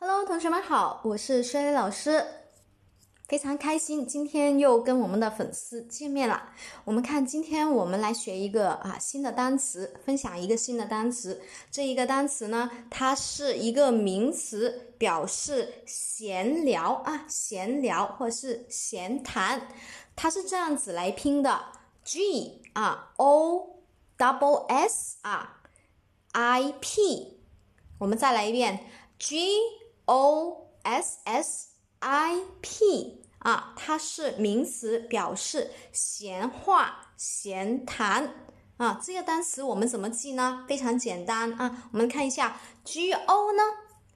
Hello，同学们好，我是薛磊老师，非常开心今天又跟我们的粉丝见面了。我们看今天我们来学一个啊新的单词，分享一个新的单词。这一个单词呢，它是一个名词，表示闲聊啊，闲聊或是闲谈。它是这样子来拼的：G 啊，O double S 啊，I P。我们再来一遍，G O S S I P 啊，它是名词，表示闲话、闲谈啊。这个单词我们怎么记呢？非常简单啊。我们看一下 G O 呢，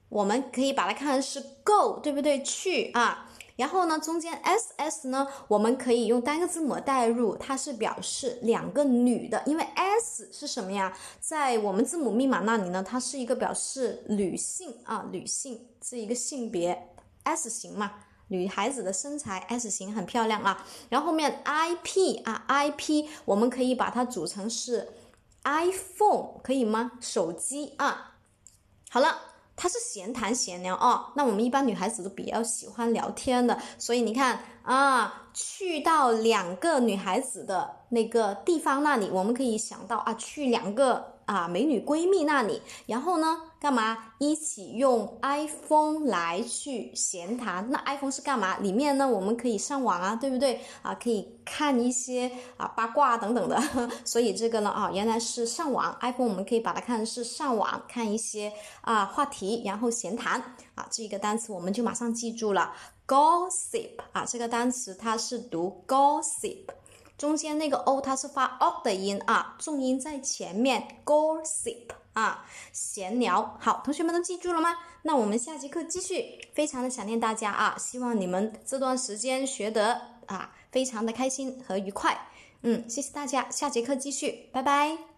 我们可以把它看成是 go，对不对？去啊。然后呢，中间 S S 呢，我们可以用单个字母代入，它是表示两个女的，因为 S 是什么呀？在我们字母密码那里呢，它是一个表示女性啊，女性是一个性别 S 型嘛，女孩子的身材 S 型很漂亮啊。然后后面 I P 啊，I P 我们可以把它组成是 iPhone，可以吗？手机啊。好了。他是闲谈闲聊哦，那我们一般女孩子都比较喜欢聊天的，所以你看啊，去到两个女孩子的那个地方那里，我们可以想到啊，去两个啊美女闺蜜那里，然后呢？干嘛一起用 iPhone 来去闲谈？那 iPhone 是干嘛？里面呢，我们可以上网啊，对不对啊？可以看一些啊八卦等等的。所以这个呢啊，原来是上网。iPhone 我们可以把它看成是上网看一些啊话题，然后闲谈啊。这个单词我们就马上记住了，gossip 啊，这个单词它是读 gossip，中间那个 o 它是发 o 的音啊，重音在前面，gossip。啊，闲聊好，同学们都记住了吗？那我们下节课继续，非常的想念大家啊！希望你们这段时间学得啊，非常的开心和愉快。嗯，谢谢大家，下节课继续，拜拜。